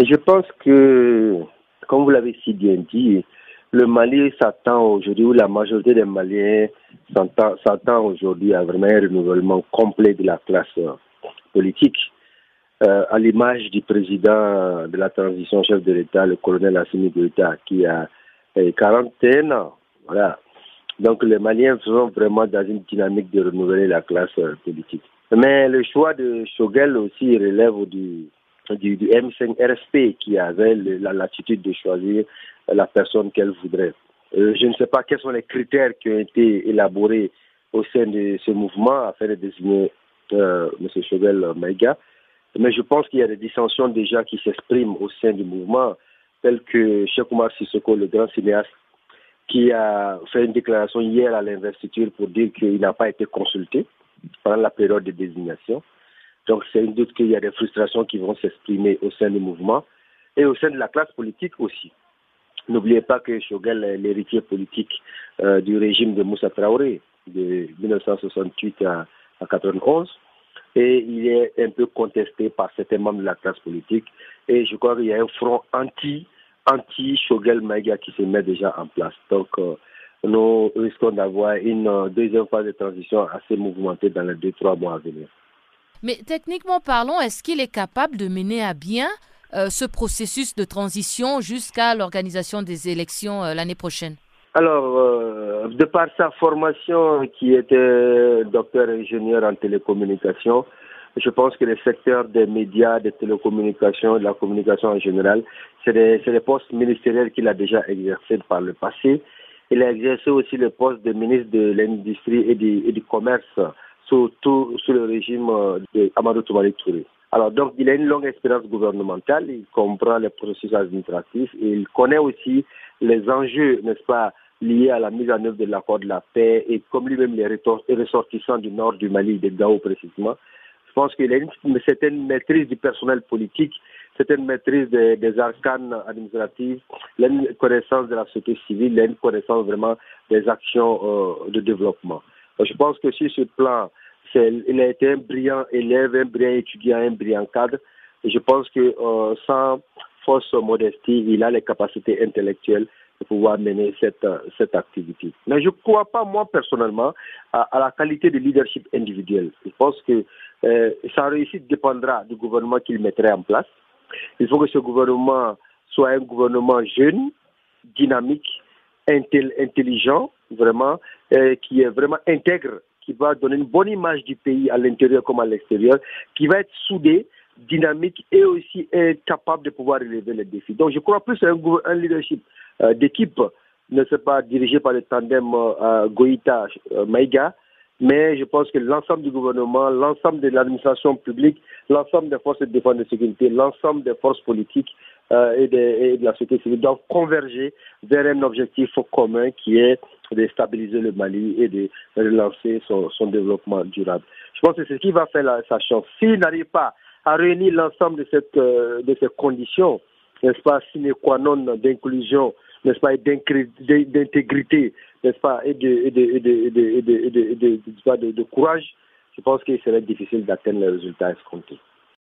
Je pense que, comme vous l'avez si bien dit, le Mali s'attend aujourd'hui, ou la majorité des Maliens s'attend aujourd'hui à vraiment un renouvellement complet de la classe politique. Euh, à l'image du président de la transition chef de l'État, le colonel Assimi Goïta, qui a 41 ans. Voilà. Donc les Maliens sont vraiment dans une dynamique de renouveler la classe euh, politique. Mais le choix de Chogel aussi relève du, du, M5RSP qui avait la latitude de choisir la personne qu'elle voudrait. Euh, je ne sais pas quels sont les critères qui ont été élaborés au sein de ce mouvement afin de désigner euh, M. Chogel Maïga. Mais je pense qu'il y a des dissensions déjà qui s'expriment au sein du mouvement, telles que Cheikh Oumar Sissoko, le grand cinéaste, qui a fait une déclaration hier à l'investiture pour dire qu'il n'a pas été consulté pendant la période de désignation. Donc c'est une doute qu'il y a des frustrations qui vont s'exprimer au sein du mouvement et au sein de la classe politique aussi. N'oubliez pas que Shogel est l'héritier politique euh, du régime de Moussa Traoré de 1968 à, à 91 et il est un peu contesté par certains membres de la classe politique et je crois qu'il y a un front anti anti-Shogel Maïga qui se met déjà en place. Donc, euh, nous risquons d'avoir une euh, deuxième phase de transition assez mouvementée dans les deux, trois mois à venir. Mais techniquement parlant, est-ce qu'il est capable de mener à bien euh, ce processus de transition jusqu'à l'organisation des élections l'année prochaine? Alors, de par sa formation qui était docteur ingénieur en télécommunications, je pense que le secteur des médias, des télécommunications, de la communication en général, c'est des, des, postes ministériels qu'il a déjà exercés par le passé. Il a exercé aussi le poste de ministre de l'Industrie et du, commerce, surtout sous le régime de Amadou Toumani Touré. Alors donc il a une longue expérience gouvernementale, il comprend les processus administratifs et il connaît aussi les enjeux, n'est-ce pas, liés à la mise en œuvre de l'accord de la paix et comme lui-même les ressortissants du nord du Mali, de Gao précisément, je pense qu'il a une, certaine maîtrise du personnel politique, certaine maîtrise des, des arcanes administratives, une connaissance de la société civile, une connaissance vraiment des actions euh, de développement. Je pense que sur ce plan, il a été un brillant élève, un brillant étudiant, un brillant cadre. Je pense que euh, sans fausse modestie, il a les capacités intellectuelles de pouvoir mener cette, cette activité. Mais je ne crois pas, moi, personnellement, à, la qualité de leadership individuel. Je pense que euh, sa réussite dépendra du gouvernement qu'il mettrait en place. Il faut que ce gouvernement soit un gouvernement jeune, dynamique, intelligent, vraiment, qui est vraiment intègre, qui va donner une bonne image du pays à l'intérieur comme à l'extérieur, qui va être soudé, dynamique et aussi capable de pouvoir relever les défis. Donc je crois plus à un, leadership euh, d'équipe, ne sais pas dirigé par le tandem euh, Goïta-Maïga, mais je pense que l'ensemble du gouvernement, l'ensemble de l'administration publique, l'ensemble des forces de défense et de sécurité, l'ensemble des forces politiques euh, et, de, la société civile doivent converger vers un objectif commun qui est de stabiliser le Mali et de relancer son, développement durable. Je pense que c'est ce qui va faire sa chance. S'il n'arrive pas à réunir l'ensemble de, euh, de ces conditions, n'est-ce pas, sine qua non d'inclusion, n'est-ce pas, d'intégrité, n'est-ce pas, et de, de, de, de, courage, je pense qu'il serait difficile d'atteindre les résultats escomptés.